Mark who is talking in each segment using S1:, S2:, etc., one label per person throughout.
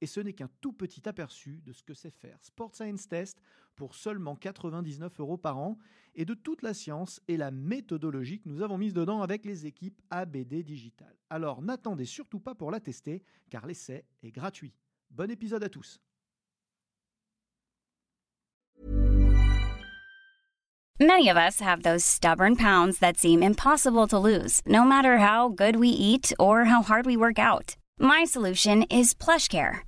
S1: Et ce n'est qu'un tout petit aperçu de ce que c'est faire Sport Science Test pour seulement 99 euros par an et de toute la science et la méthodologie que nous avons mise dedans avec les équipes ABD Digital. Alors n'attendez surtout pas pour la tester car l'essai est gratuit. Bon épisode à tous.
S2: Many of us have those stubborn pounds that seem impossible to lose, no matter how good we eat or how hard we work out. My solution is PlushCare.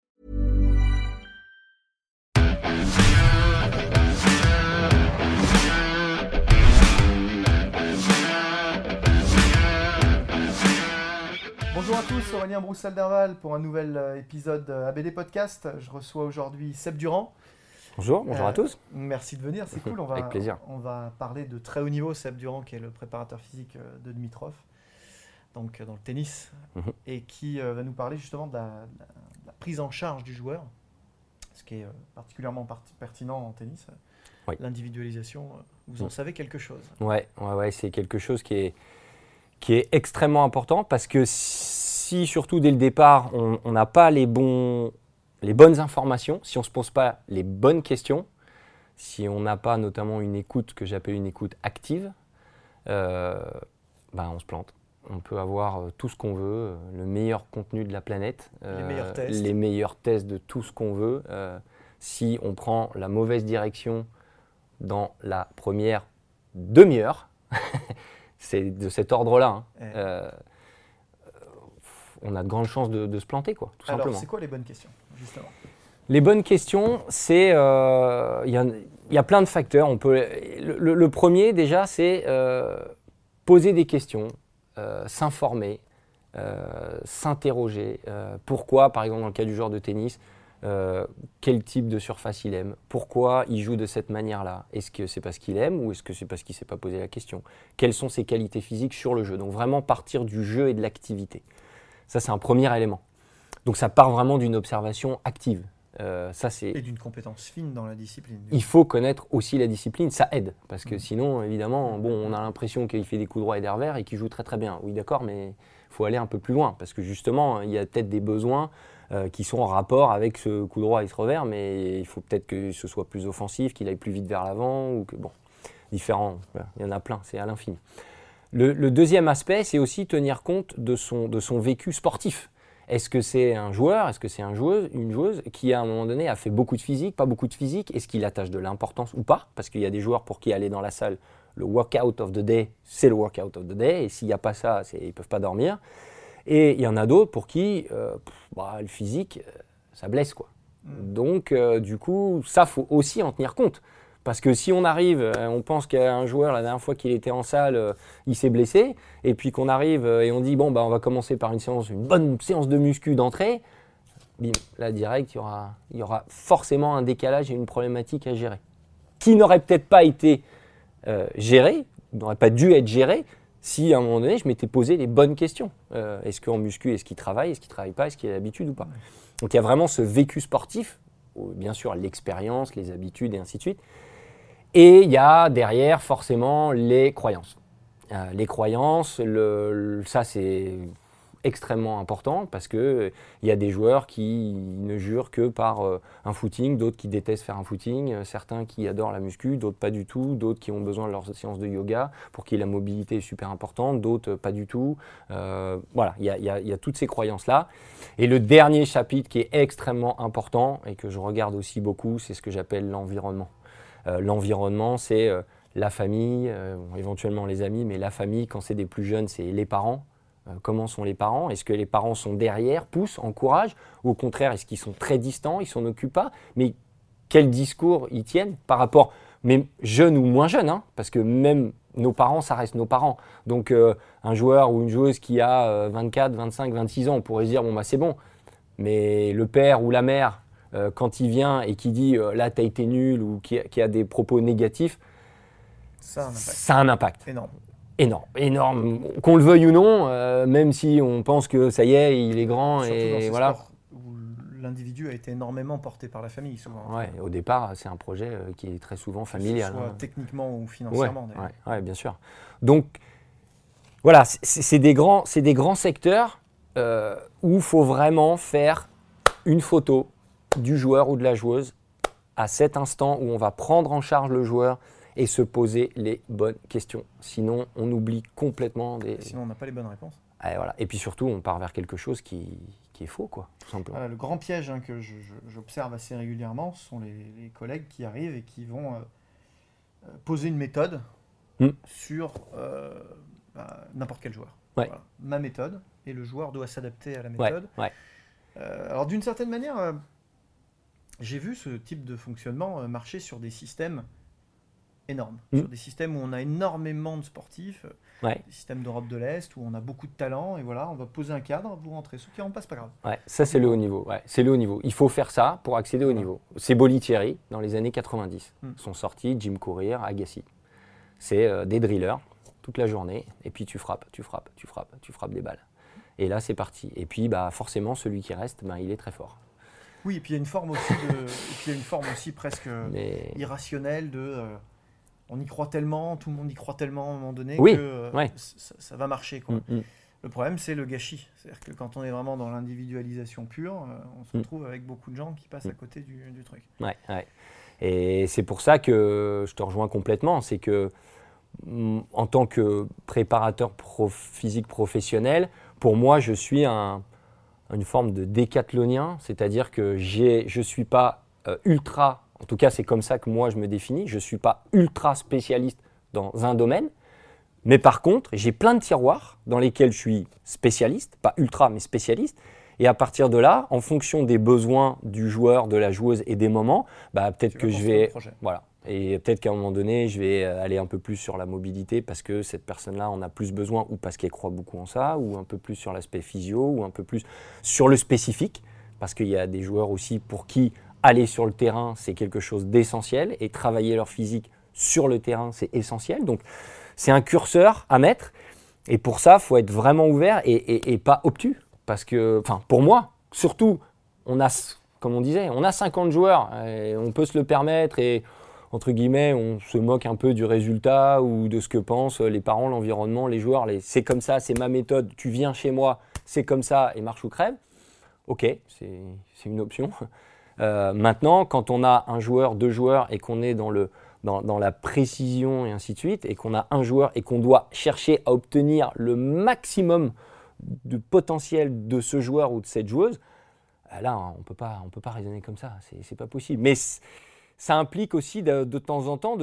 S1: Aurélien Broussel-Derval pour un nouvel euh, épisode euh, ABD Podcast. Je reçois aujourd'hui Seb Durand.
S3: Bonjour, bonjour
S1: Euh,
S3: à tous.
S1: Merci de venir, c'est cool. On va,
S3: Avec plaisir.
S1: On va parler de très haut niveau, Seb Durand, qui est le préparateur physique euh, de Dimitrov, donc euh, dans le tennis,
S3: Mhm.
S1: et qui euh, va nous parler justement de la, de prise en charge du joueur, ce qui est euh, particulièrement parti- pertinent en tennis.
S3: Oui.
S1: L'individualisation, euh, vous en
S3: Mhm.
S1: savez quelque chose?
S3: Ouais, ouais, ouais, c'est quelque chose qui est, qui est extrêmement important parce que si, surtout dès le départ, on n'a pas les, bons, les bonnes informations, si on ne se pose pas les bonnes questions, si on n'a pas notamment une écoute que j'appelle une écoute active, euh, ben on se plante. On peut avoir euh, tout ce qu'on veut, euh, le meilleur contenu de la planète, euh,
S1: meilleurs tests.
S3: les meilleurs tests de tout ce qu'on veut. euh, si on prend la mauvaise direction dans la première demi-heure, c'est de cet ordre-là. hein. On a de grandes chances de, de se planter, quoi, tout
S1: Alors,
S3: simplement.
S1: c'est quoi les bonnes questions, justement?
S3: Les bonnes questions, c'est euh, il y, a- il y a plein de facteurs. On peut, le, le- le premier déjà, c'est euh, poser des questions, euh, s'informer, s'interroger. pourquoi, par exemple, dans le cas du joueur de tennis, quel type de surface il aime Pourquoi il joue de cette manière-là Est-ce que c'est parce qu'il aime ou est-ce que c'est parce qu'il ne s'est pas posé la question Quelles sont ses qualités physiques sur le jeu Donc vraiment partir du jeu et de l'activité. Ça, c'est un premier élément. Donc ça part vraiment d'une observation active. Euh, ça, c'est.
S1: Et d'une compétence fine dans la discipline.
S3: Il faut connaître aussi la discipline, ça aide. Parce que
S1: Mm.
S3: sinon, évidemment, bon, on a l'impression qu'il fait des coups droits et des revers et qu'il joue très très bien. Oui, d'accord, mais il faut aller un peu plus loin. Parce que justement, il y a peut-être des besoins euh, qui sont en rapport avec ce coup droit et ce revers, mais il faut peut-être que ce soit plus offensif, qu'il aille plus vite vers l'avant, ou que, bon, différents. Il y en a plein, c'est à l'infini. Le, le deuxième aspect, c'est aussi tenir compte de son, de son vécu sportif. Est-ce que c'est un joueur, est-ce que c'est un joueuse, une joueuse qui à un moment donné a fait beaucoup de physique, pas beaucoup de physique? Est-ce qu'il attache de l'importance ou pas? Parce qu'il y a des joueurs pour qui aller dans la salle, le workout of the day, c'est le workout of the day, et s'il n'y a pas ça, ils ne peuvent pas dormir. Et il y en a d'autres pour qui euh, pff, bah, le physique, euh, ça blesse quoi.
S1: Mm.
S3: Donc euh, du coup, ça faut aussi en tenir compte. Parce que si on arrive, euh, on pense qu'un joueur, la dernière fois qu'il était en salle, euh, il s'est blessé, et puis qu'on arrive euh, et on dit, bon, bah, on va commencer par une séance, une bonne séance de muscu d'entrée, bim, là, direct, il y aura, il y aura forcément un décalage et une problématique à gérer. Qui n'aurait peut-être pas été euh, gérée, n'aurait pas dû être gérée, si à un moment donné, je m'étais posé les bonnes questions. Euh, est-ce qu'en muscu, est-ce qu'il travaille, est-ce qu'il ne travaille pas, est-ce qu'il a l'habitude ou pas Donc il y a vraiment ce vécu sportif, bien sûr l'expérience, les habitudes et ainsi de suite. Et il y a derrière forcément les croyances. Euh, les croyances, ça c'est extrêmement important parce que il y a des joueurs qui ne jurent que par euh, un footing, d'autres qui détestent faire un footing, euh, certains qui adorent la muscu, d'autres pas du tout, d'autres qui ont besoin de leur séance de yoga pour qui la mobilité est super importante, d'autres pas du tout. Voilà, il y y a toutes ces croyances-là. Et le dernier chapitre qui est extrêmement important et que je regarde aussi beaucoup, c'est ce que j'appelle l'environnement. Euh, l'environnement, c'est euh, la famille, euh, éventuellement les amis, mais la famille, quand c'est des plus jeunes, c'est les parents. Comment sont les parents? Est-ce que les parents sont derrière, poussent, encouragent? Ou au contraire, est-ce qu'ils sont très distants, ils s'en occupent pas? Mais quel discours ils tiennent par rapport, même jeunes ou moins jeunes, hein, parce que même nos parents, ça reste nos parents. Donc un joueur ou une joueuse qui a 24, 25, 26 ans, on pourrait se dire, bon, bah c'est bon. Mais le père ou la mère, euh, quand il vient et qui dit, là, tu as été nul, ou qui, a des propos négatifs,
S1: ça
S3: ça a un impact.
S1: Énorme
S3: énorme, énorme. Qu'on le veuille ou non, euh, même si on pense que ça y est, il est grand et voilà.
S1: où l'individu a été énormément porté par la famille souvent.
S3: Ouais, au départ, c'est un projet euh, qui est très souvent familial.
S1: Soit hein. techniquement ou financièrement.
S3: Ouais, ouais, bien sûr. Donc voilà, c'est des grands, c'est des grands secteurs euh, où il faut vraiment faire une photo du joueur ou de la joueuse à cet instant où on va prendre en charge le joueur et se poser les bonnes questions. Sinon, on oublie complètement des.
S1: Sinon, on n'a pas les bonnes réponses.
S3: Et, voilà. et puis surtout, on part vers quelque chose qui, qui est faux, quoi, tout simplement.
S1: le grand piège hein, que j'observe assez régulièrement, ce sont les, collègues qui arrivent et qui vont euh, euh, poser une méthode hmm. sur euh, bah, n'importe quel joueur. Ma méthode, et le joueur doit s'adapter à la méthode. alors d'une certaine manière, j'ai vu ce type de fonctionnement marcher sur des systèmes énorme. Mm. Sur des systèmes où on a énormément de sportifs, euh, des systèmes d'Europe de l'Est où on a beaucoup de talent, et voilà, on va poser un cadre, vous rentrez. Ceux qui rentrent pas, c'est pas grave.
S3: Ouais, ça c'est le haut niveau. Ouais, c'est le haut niveau. Il faut faire ça pour accéder au niveau. C'est Thierry dans les années 90. Mm. Sont sortis Jim Courier, Agassi. C'est euh, des drillers toute la journée, et puis tu frappes, tu frappes, tu frappes, tu frappes des balles. Et là, c'est parti. Et puis, bah, forcément, celui qui reste, bah, il est très fort.
S1: Oui, et puis il y a une forme aussi, de, il y a une forme aussi presque irrationnelle de. Euh, on y croit tellement, tout le monde y croit tellement à un moment donné que euh, ça, va marcher. Quoi. Mm, mm. Le problème, c'est le gâchis. C'est-à-dire que quand on est vraiment dans l'individualisation pure, euh, on se mm. retrouve avec beaucoup de gens qui passent à côté du, truc.
S3: Ouais, ouais. Et c'est pour ça que je te rejoins complètement. C'est que en tant que préparateur physique professionnel, pour moi, je suis un, une forme de décathlonien, c'est-à-dire que je ne suis pas euh, ultra en tout cas, c'est comme ça que moi je me définis. Je ne suis pas ultra spécialiste dans un domaine, mais par contre, j'ai plein de tiroirs dans lesquels je suis spécialiste, pas ultra, mais spécialiste. Et à partir de là, en fonction des besoins du joueur, de la joueuse et des moments, bah, peut-être que je vais. Voilà. Et peut-être qu'à un moment donné, je vais aller un peu plus sur la mobilité parce que cette personne-là en a plus besoin ou parce qu'elle croit beaucoup en ça, ou un peu plus sur l'aspect physio, ou un peu plus sur le spécifique. Parce qu'il y a des joueurs aussi pour qui aller sur le terrain, c'est quelque chose d'essentiel, et travailler leur physique sur le terrain, c'est essentiel. Donc, c'est un curseur à mettre, et pour ça, il faut être vraiment ouvert et, pas obtus. Parce que, enfin, pour moi, surtout, on a, comme on disait, on a 50 joueurs, on peut se le permettre, et entre guillemets, on se moque un peu du résultat ou de ce que pensent les parents, l'environnement, les joueurs. C'est comme ça, c'est ma méthode, tu viens chez moi, c'est comme ça, et marche ou crève. Ok, c'est, c'est une option. Euh, maintenant, quand on a un joueur, deux joueurs et qu'on est dans, la précision et ainsi de suite, et qu'on a un joueur et qu'on doit chercher à obtenir le maximum de potentiel de ce joueur ou de cette joueuse, euh, là, on ne peut pas raisonner comme ça, c'est pas possible. Mais ça implique aussi de, de temps en temps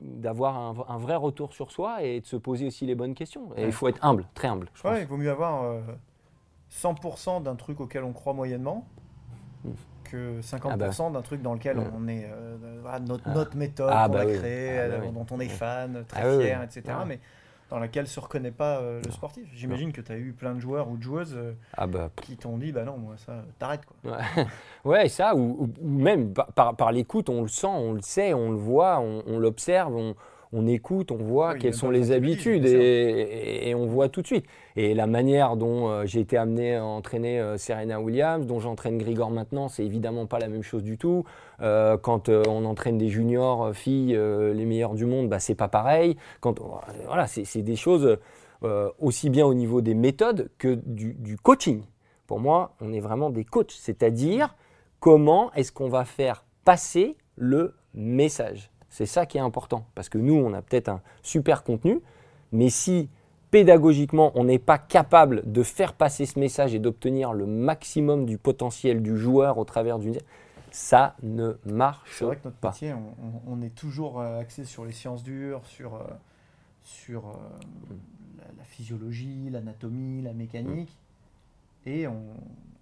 S3: d'avoir un, vrai retour sur soi et de se poser aussi les bonnes questions. Et il faut être humble, très humble.
S1: Je il vaut mieux avoir 100% euh, d'un truc auquel on croit moyennement hmm que 50% ah bah. d'un truc dans lequel on est euh, notre, ah. notre, méthode ah qu'on bah a créée, bah euh, dont on est fan, très fier, etc. Mais dans laquelle se reconnaît pas euh, le sportif. J'imagine que tu as eu plein de joueurs ou de joueuses qui t'ont dit bah non, moi ça, t'arrêtes quoi.
S3: Ouais, ça, ou, même par, par, l'écoute, on le sent, on le sait, on le voit, on, on l'observe, on, on écoute, on voit quelles sont les habitudes et, on voit tout de suite. Et la manière dont euh, j'ai été amené à entraîner euh, Serena Williams, dont j'entraîne Grigor maintenant, c'est évidemment pas la même chose du tout. Euh, quand on entraîne des juniors filles, les meilleures du monde, bah, c'est pas pareil. Quand, voilà, c'est des choses aussi bien au niveau des méthodes que du, du coaching. Pour moi, on est vraiment des coachs, c'est-à-dire comment est-ce qu'on va faire passer le message? C'est ça qui est important, parce que nous, on a peut-être un super contenu, mais si pédagogiquement, on n'est pas capable de faire passer ce message et d'obtenir le maximum du potentiel du joueur au travers d'une... Ça ne marche pas.
S1: C'est vrai que notre métier, on, est toujours euh, axé sur les sciences dures, sur, euh, sur euh, la, la physiologie, l'anatomie, la mécanique, et on,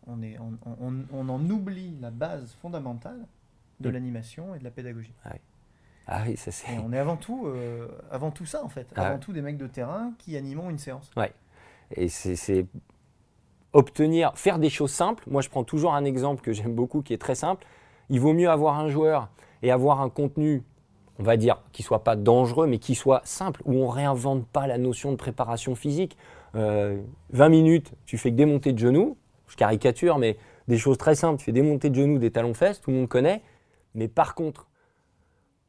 S1: on, est, on, on- on en oublie la base fondamentale de
S3: Mm.
S1: l'animation et de la pédagogie.
S3: Ah oui, ça c'est.
S1: Et on est avant tout, euh, avant tout ça en fait,
S3: Ah
S1: avant
S3: ouais.
S1: tout des mecs de terrain qui animons une séance.
S3: Et c'est- c'est obtenir, faire des choses simples. Moi, je prends toujours un exemple que j'aime beaucoup, qui est très simple. Il vaut mieux avoir un joueur et avoir un contenu, on va dire, qui soit pas dangereux, mais qui soit simple, où on réinvente pas la notion de préparation physique. Euh, 20 minutes, tu fais que des montées de genoux. Je caricature, mais des choses très simples. Tu fais des montées de genoux, des talons-fesses, tout le monde connaît. Mais par contre,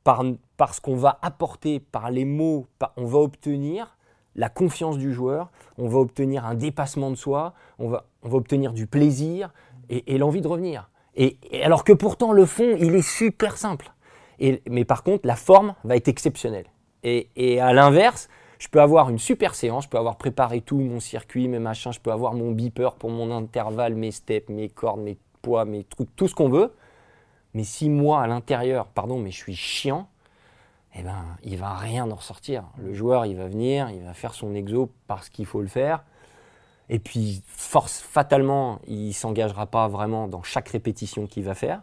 S3: par, ce qu'on va apporter, par les mots, on va obtenir la confiance du joueur, on va obtenir un dépassement de soi, on va, on va obtenir du plaisir et, l'envie de revenir. Et, et alors que pourtant le fond, il est super simple. Et, mais par contre, la forme va être exceptionnelle. Et, et à l'inverse, je peux avoir une super séance, je peux avoir préparé tout, mon circuit, mes machins, je peux avoir mon beeper pour mon intervalle, mes steps, mes cordes, mes poids, mes trucs, tout ce qu'on veut. Mais si moi, à l'intérieur, pardon, mais je suis chiant, eh ben, il va rien en ressortir. Le joueur, il va venir, il va faire son exo parce qu'il faut le faire. Et puis, force, fatalement, il s'engagera pas vraiment dans chaque répétition qu'il va faire.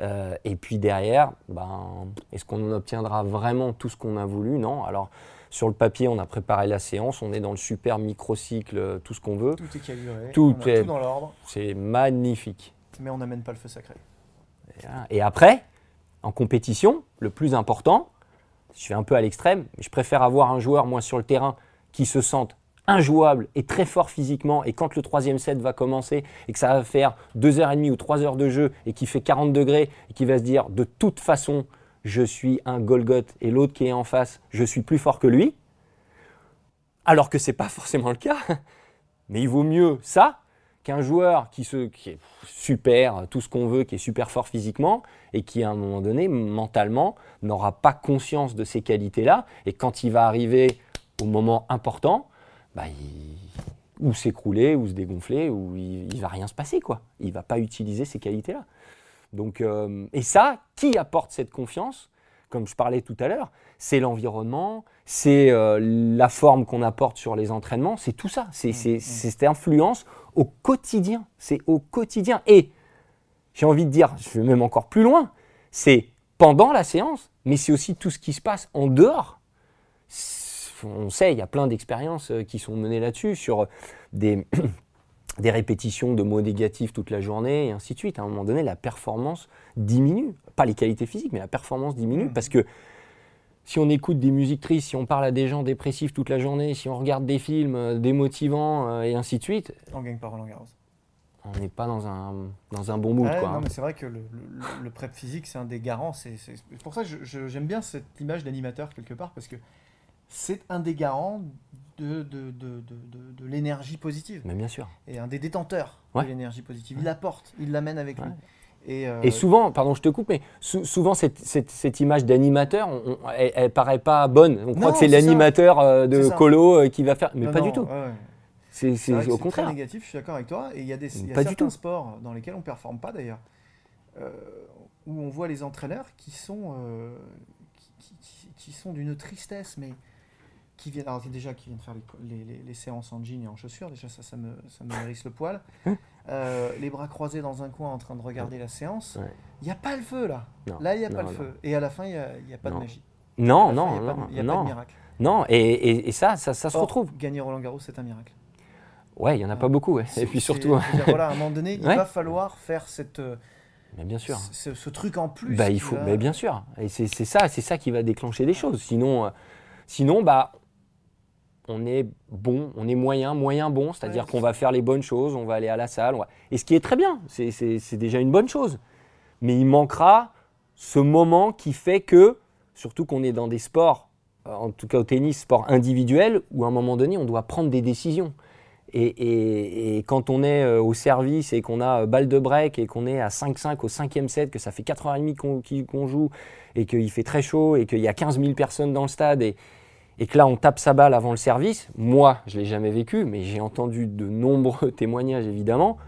S3: Euh, et puis derrière, ben, est-ce qu'on obtiendra vraiment tout ce qu'on a voulu? Non. Alors, sur le papier, on a préparé la séance, on est dans le super microcycle, tout ce qu'on veut.
S1: Tout est calibré,
S3: Tout
S1: on a
S3: est-
S1: tout dans l'ordre,
S3: C'est magnifique.
S1: mais on n'amène pas le feu sacré.
S3: Voilà. Et après, en compétition, le plus important, je suis un peu à l'extrême, mais je préfère avoir un joueur, moi, sur le terrain, qui se sente injouable et très fort physiquement, et quand le troisième set va commencer, et que ça va faire deux heures et demie ou trois heures de jeu, et qui fait 40 degrés, et qui va se dire, de toute façon, je suis un Golgoth, et l'autre qui est en face, je suis plus fort que lui, alors que c'est pas forcément le cas, mais il vaut mieux ça qu'un joueur qui, se, qui est super, tout ce qu'on veut, qui est super fort physiquement, et qui à un moment donné, mentalement, n'aura pas conscience de ces qualités-là, et quand il va arriver au moment important, bah, il- ou s'écrouler, ou se dégonfler, ou il, il va rien se passer, quoi. Il va pas utiliser ces qualités-là. Donc, euh, et ça, qui apporte cette confiance? Comme je parlais tout à l'heure, c'est l'environnement, c'est euh, la forme qu'on apporte sur les entraînements, c'est tout ça. C'est c'est- c'est cette influence au quotidien. C'est au quotidien. Et j'ai envie de dire, je vais même encore plus loin, c'est pendant la séance, mais c'est aussi tout ce qui se passe en dehors. On sait, il y a plein d'expériences euh, qui sont menées là-dessus, sur des, des répétitions de mots négatifs toute la journée, et ainsi de suite. À un moment donné, la performance diminue. Pas les qualités physiques, mais la performance diminue,
S1: Mhm.
S3: parce que si on écoute des musiques tristes, si on parle à des gens dépressifs toute la journée, si on regarde des films euh, démotivants, euh, et ainsi de suite,
S1: On gagne pas Roland Garros.
S3: on n'est pas dans un, dans un bon mood.
S1: Ouais,
S3: quoi,
S1: non,
S3: hein.
S1: mais c'est vrai que le, le- le prep physique, c'est un des garants. C'est pour ça que j'aime bien cette image d'animateur quelque part, parce que c'est un des garants de, de, de, de, l'énergie positive
S3: Mais bien sûr.
S1: et un des détenteurs
S3: Ouais.
S1: de l'énergie positive. Il l'apporte, il l'amène avec lui. Et, euh,
S3: Et souvent, pardon, je te coupe, mais sou- souvent cette, cette- cette image d'animateur, elle, elle paraît pas bonne. On croit
S1: Non,
S3: que c'est l'animateur euh, de colo euh, qui va faire, mais
S1: non,
S3: pas
S1: non,
S3: du tout.
S1: ouais.
S3: C'est au contraire.
S1: très négatif, je suis d'accord avec toi. Et il y a, des, y a
S3: Pas du
S1: certains
S3: tout.
S1: sports dans lesquels on ne performe pas d'ailleurs, où on voit les entraîneurs qui sont, qui, qui- qui- qui sont d'une tristesse, mais qui viennent, alors déjà qui viennent faire les, co- les- les- les séances en jean et en chaussures, déjà ça, ça me, ça me hérisse le poil. Euh, les bras croisés dans un coin en train de regarder la séance.
S3: Ouais.
S1: Il n'y a pas le feu là.
S3: Non,
S1: Là, il n'y a pas
S3: non,
S1: le
S3: non.
S1: feu. Et à la fin, il n'y a, il y a pas
S3: Non.
S1: de magie.
S3: Non,
S1: fin,
S3: non,
S1: il n'y a, pas
S3: non,
S1: de- y a pas
S3: non,
S1: de miracle.
S3: non. Et, et- et ça, ça, ça se retrouve.
S1: Gagner Roland Garros, c'est un miracle.
S3: Ouais, il y en a pas beaucoup. ouais. Et puis surtout,
S1: dire, voilà, à un moment donné, il va falloir faire cette, euh,
S3: mais bien sûr.
S1: ce, ce truc en plus.
S3: Bah, il faut,
S1: va-
S3: bah, bien sûr. Et c'est c'est ça, c'est ça qui va déclencher des choses. Sinon, euh, sinon, bah, on est bon, on est moyen, moyen bon, c'est-à-dire
S1: Ouais.
S3: qu'on va faire les bonnes choses, on va aller à la salle, va- et ce qui est très bien, c'est- déjà une bonne chose. Mais il manquera ce moment qui fait que, surtout qu'on est dans des sports, euh, en tout cas au tennis, sport individuel, où à un moment donné, on doit prendre des décisions. Et, et- et quand on est euh, au service et qu'on a euh, balle de break et qu'on est à 5-5 au cinquième set, que ça fait 4h30 qu'on qu'il- qu'on joue et qu'il fait très chaud et qu'il y a 15 000 personnes dans le stade et, et que là on tape sa balle avant le service, moi je l'ai jamais vécu, mais j'ai entendu de nombreux témoignages évidemment,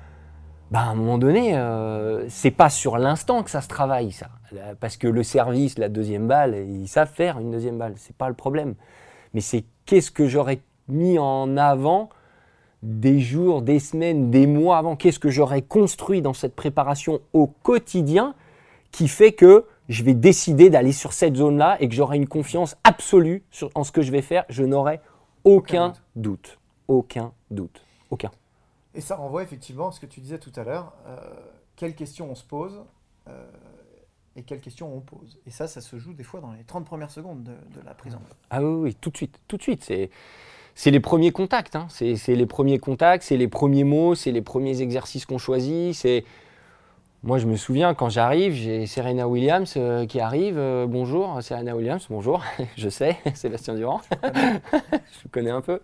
S3: bah, à un moment donné, euh, c'est pas sur l'instant que ça se travaille ça. Parce que le service, la deuxième balle, ils savent faire une deuxième balle, c'est pas le problème. mais c'est qu'est-ce que j'aurais mis en avant des jours, des semaines, des mois avant, qu'est-ce que j'aurais construit dans cette préparation au quotidien qui fait que je vais décider d'aller sur cette zone-là et que j'aurai une confiance absolue sur, en ce que je vais faire. Je n'aurai aucun, doute. Aucun doute. Aucun.
S1: Et ça renvoie effectivement à ce que tu disais tout à l'heure. Euh, quelles questions on se pose euh, et quelles questions on pose. Et ça, ça se joue des fois dans les 30 premières secondes de, la prise en main.
S3: Ah oui, oui, tout de suite. Tout de suite. C'est c'est les premiers contacts. Hein. C'est les premiers contacts, c'est les premiers mots, c'est les premiers exercices qu'on choisit. C'est moi, je me souviens quand j'arrive, j'ai Serena Williams euh, qui arrive. Euh, bonjour, Serena Williams. Bonjour, je sais, Sébastien Durand. je connais un peu.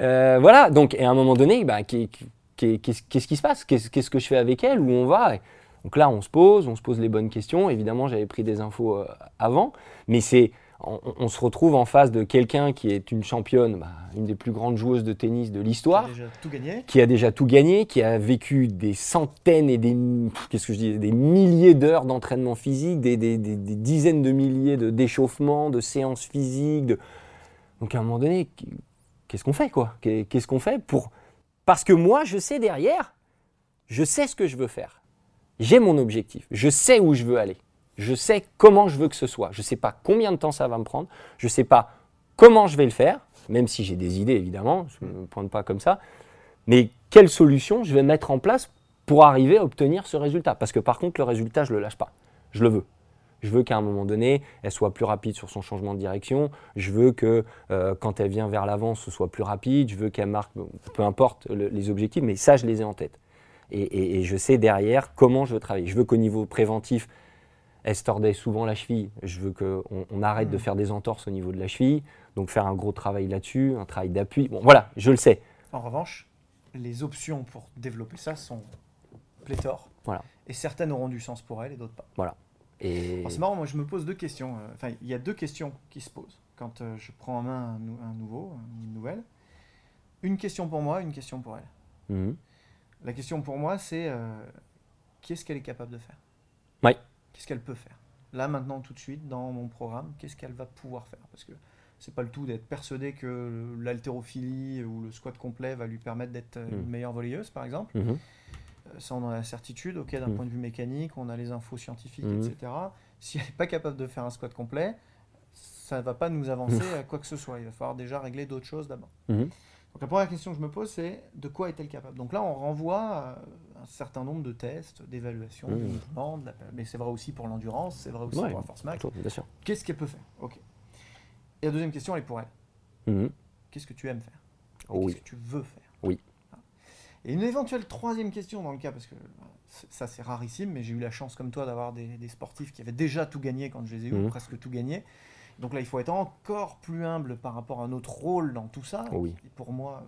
S3: Euh, voilà. Donc, et à un moment donné, bah, qu'est-ce qui se passe? Qu'est-ce que je fais avec elle? Où on va? Donc là, on se pose, on se pose les bonnes questions. Évidemment, j'avais pris des infos avant, mais c'est on, se retrouve en face de quelqu'un qui est une championne, bah, une des plus grandes joueuses de tennis de l'histoire,
S1: qui a déjà tout gagné,
S3: qui a déjà tout gagné, qui a vécu des centaines et des, qu'est-ce que je dis, des milliers d'heures d'entraînement physique, des, dizaines de milliers d'échauffements, de, séances physiques. Donc à un moment donné, qu'est-ce qu'on fait quoi? Qu'est-ce qu'on fait pour Parce que moi, je sais derrière, je sais ce que je veux faire. J'ai mon objectif, je sais où je veux aller. Je sais comment je veux que ce soit. Je ne sais pas combien de temps ça va me prendre. Je ne sais pas comment je vais le faire, même si j'ai des idées évidemment, je ne me pointe pas comme ça. Mais quelle solution je vais mettre en place pour arriver à obtenir ce résultat? Parce que par contre, le résultat, je ne le lâche pas. Je le veux. Je veux qu'à un moment donné, elle soit plus rapide sur son changement de direction. Je veux que euh, quand elle vient vers l'avant, ce soit plus rapide. Je veux qu'elle marque, peu importe les objectifs, mais ça, je les ai en tête. et, je sais derrière comment je veux travailler. Je veux qu'au niveau préventif, elle se tordait souvent la cheville. Je veux qu'on on arrête de mm. faire des entorses au niveau de la cheville, donc faire un gros travail là-dessus, un travail d'appui. Bon, voilà, je le sais.
S1: En revanche, les options pour développer ça sont pléthores. Voilà. Et certaines auront du sens pour elle et d'autres pas.
S3: Voilà.
S1: Et... C'est marrant, moi je me pose deux questions. Euh, enfin, il y a deux questions qui se posent quand euh, je prends en main un, nouveau, une nouvelle. Une question pour moi, une question pour elle. Mhm. La question pour moi, c'est euh, qu'est-ce qu'elle est capable de faire?
S3: Oui
S1: qu'est-ce qu'elle peut faire? Là, maintenant, tout de suite, dans mon programme, qu'est-ce qu'elle va pouvoir faire? Parce que c'est pas le tout d'être persuadé que l'haltérophilie ou le squat complet va lui permettre d'être une mm. meilleure volleyeuse, par exemple. Euh, ça, on a la certitude, ok, d'un mm. point de vue mécanique, on a les infos scientifiques, mm-hmm. etc. Si elle n'est pas capable de faire un squat complet, ça ne va pas nous avancer à quoi que ce soit. Il va falloir déjà régler d'autres choses d'abord. Mm-hmm. Donc la première question que je me pose, c'est de quoi est-elle capable? Donc là, on renvoie un certain nombre de tests, d'évaluation, de mouvement, mais c'est vrai aussi pour l'endurance, c'est vrai aussi pour la force max. Qu'est-ce qu'elle peut faire? Ok. Et la deuxième question, elle est pour elle. Mhm. Qu'est-ce que tu aimes faire? Qu'est-ce que tu veux faire?
S3: Oui.
S1: Et une éventuelle troisième question dans le cas, parce que ça c'est rarissime, mais j'ai eu la chance comme toi d'avoir des, sportifs qui avaient déjà tout gagné quand je les ai eus, mhm. presque tout gagné. Donc là, il faut être encore plus humble par rapport à notre rôle dans tout ça.
S3: Oui.
S1: Et pour moi,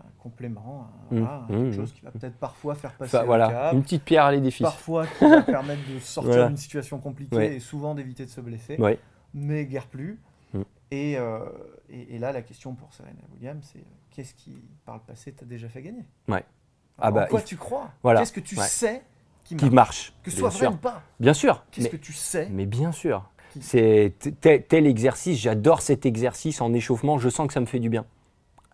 S1: un complément, mmh. quelque mmh. chose qui va peut-être parfois faire passer
S3: voilà, une petite pierre à l'édifice.
S1: Parfois qui va permettre de sortir d'une situation compliquée et souvent d'éviter de se blesser. Mais guère plus. Mmh. Euh, et, et, là, la question pour Serena Williams, c'est euh, qu'est-ce qui, par le passé, t'a déjà fait gagner?
S3: Ouais.
S1: Ah bah, quoi tu crois? Voilà. Qu'est-ce que tu sais qui marche,
S3: qui marche?
S1: Que ce soit vrai ou pas
S3: Bien sûr.
S1: Qu'est-ce que tu sais
S3: Mais bien sûr. C'est tel, exercice, j'adore cet exercice en échauffement, je sens que ça me fait du bien.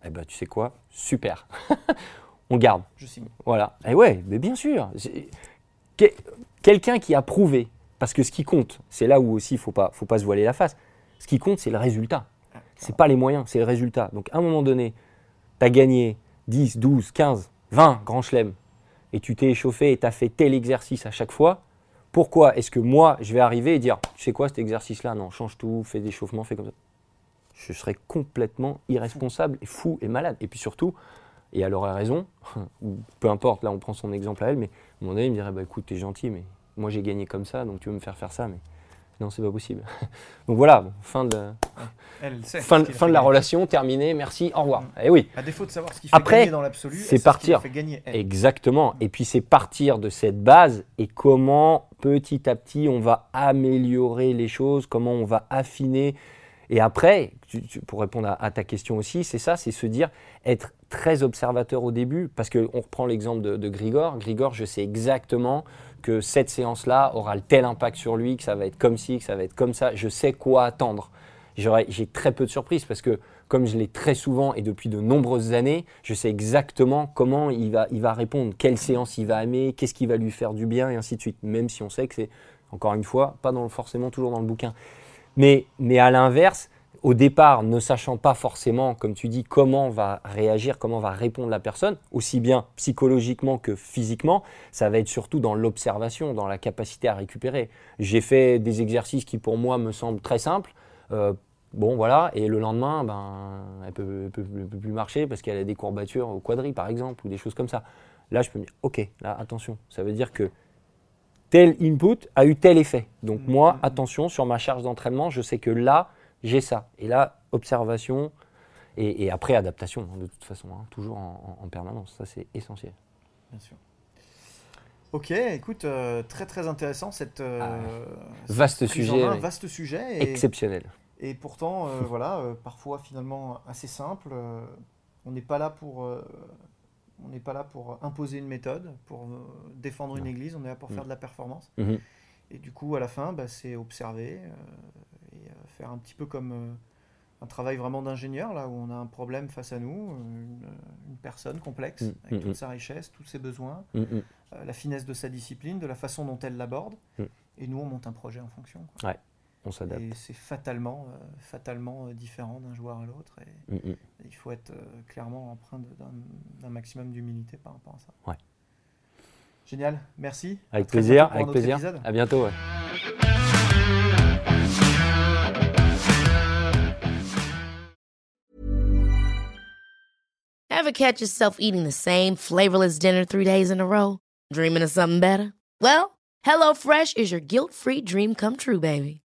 S3: Eh ben, tu sais quoi? Super. On garde.
S1: Je signe.
S3: Voilà. Et eh ouais, mais bien sûr. Quelqu'un qui a prouvé, parce que ce qui compte, c'est là où aussi il ne faut pas, faut pas se voiler la face. Ce qui compte, c'est le résultat. Ah, c'est pas les moyens, c'est le résultat. Donc à un moment donné, tu as gagné 10, 12, 15, 20 grands chelems et tu t'es échauffé et tu as fait tel exercice à chaque fois, pourquoi est-ce que moi, je vais arriver et dire, tu sais quoi, cet exercice-là, non, change tout, fais des échauffements, fais comme ça Je serais complètement irresponsable et fou et malade. Et puis surtout, et elle aurait raison, ou peu importe, là on prend son exemple à elle, mais à un moment donné, il me dirait, bah écoute, t'es gentil, mais moi j'ai gagné comme ça, donc tu veux me faire faire ça, mais non, c'est pas possible. Donc voilà, fin de, fin, fin de la relation, terminée, merci, au revoir. Et mm. eh oui.
S1: À défaut de savoir ce qui fait Après, gagner dans l'absolu,
S3: c'est partir.
S1: Fait gagner
S3: Exactement. Et puis c'est partir de cette base et comment petit à petit on va améliorer les choses, comment on va affiner. Et après, pour répondre à, ta question aussi, c'est ça, c'est se dire être très observateur au début, parce qu'on reprend l'exemple de, de Grigor. Grigor, je sais exactement que cette séance-là aura tel impact sur lui, que ça va être comme ci, que ça va être comme ça. Je sais quoi attendre. j'ai très peu de surprises parce que comme je l'ai très souvent et depuis de nombreuses années, je sais exactement comment il va, il va répondre, quelle séance il va aimer, qu'est-ce qui va lui faire du bien et ainsi de suite. Même si on sait que c'est, encore une fois, pas forcément toujours dans le bouquin. Mais, à l'inverse, au départ, ne sachant pas forcément, comme tu dis, comment va réagir, comment va répondre la personne, aussi bien psychologiquement que physiquement, ça va être surtout dans l'observation, dans la capacité à récupérer. J'ai fait des exercices qui pour moi me semblent très simples. Euh, bon, voilà, et le lendemain, ben, elle ne peut, plus marcher parce qu'elle a des courbatures au quadri, par exemple, ou des choses comme ça. Là, je peux me dire, ok, là, attention, ça veut dire que tel input a eu tel effet. Donc mmh. moi, attention, sur ma charge d'entraînement, je sais que là, j'ai ça. Et là, observation et, après adaptation, hein, de toute façon, hein, toujours en, permanence. Ça, c'est essentiel.
S1: Bien sûr. Ok, écoute, euh, très très intéressant cette
S3: euh, ah vaste sujet,
S1: vaste sujet,
S3: exceptionnel.
S1: Et pourtant, euh, voilà, parfois finalement assez simple. on n'est pas là pour, on n'est pas là pour imposer une méthode, pour défendre une église. On est là pour faire mm. de la performance. Mm-hmm. Et du coup, à la fin, bah, c'est observer, et euh, faire un petit peu comme euh, un travail vraiment d'ingénieur, là où on a un problème face à nous, une, personne complexe, mm, avec mm, toute mm. sa richesse, tous ses besoins, euh, la finesse de sa discipline, de la façon dont elle l'aborde. Et nous, on monte un projet en fonction.
S3: Ouais, on s'adapte.
S1: C'est fatalement, fatalement différent d'un joueur à l'autre. Et, il faut être clairement empreint d'un maximum d'humilité par rapport à ça.
S3: Ouais.
S1: Génial, merci.
S3: Avec plaisir, avec plaisir. À bientôt. Ouais.
S4: Ever catch yourself eating the same flavorless dinner three days in a row? Dreaming of something better? Well, HelloFresh is your guilt-free dream come true, baby.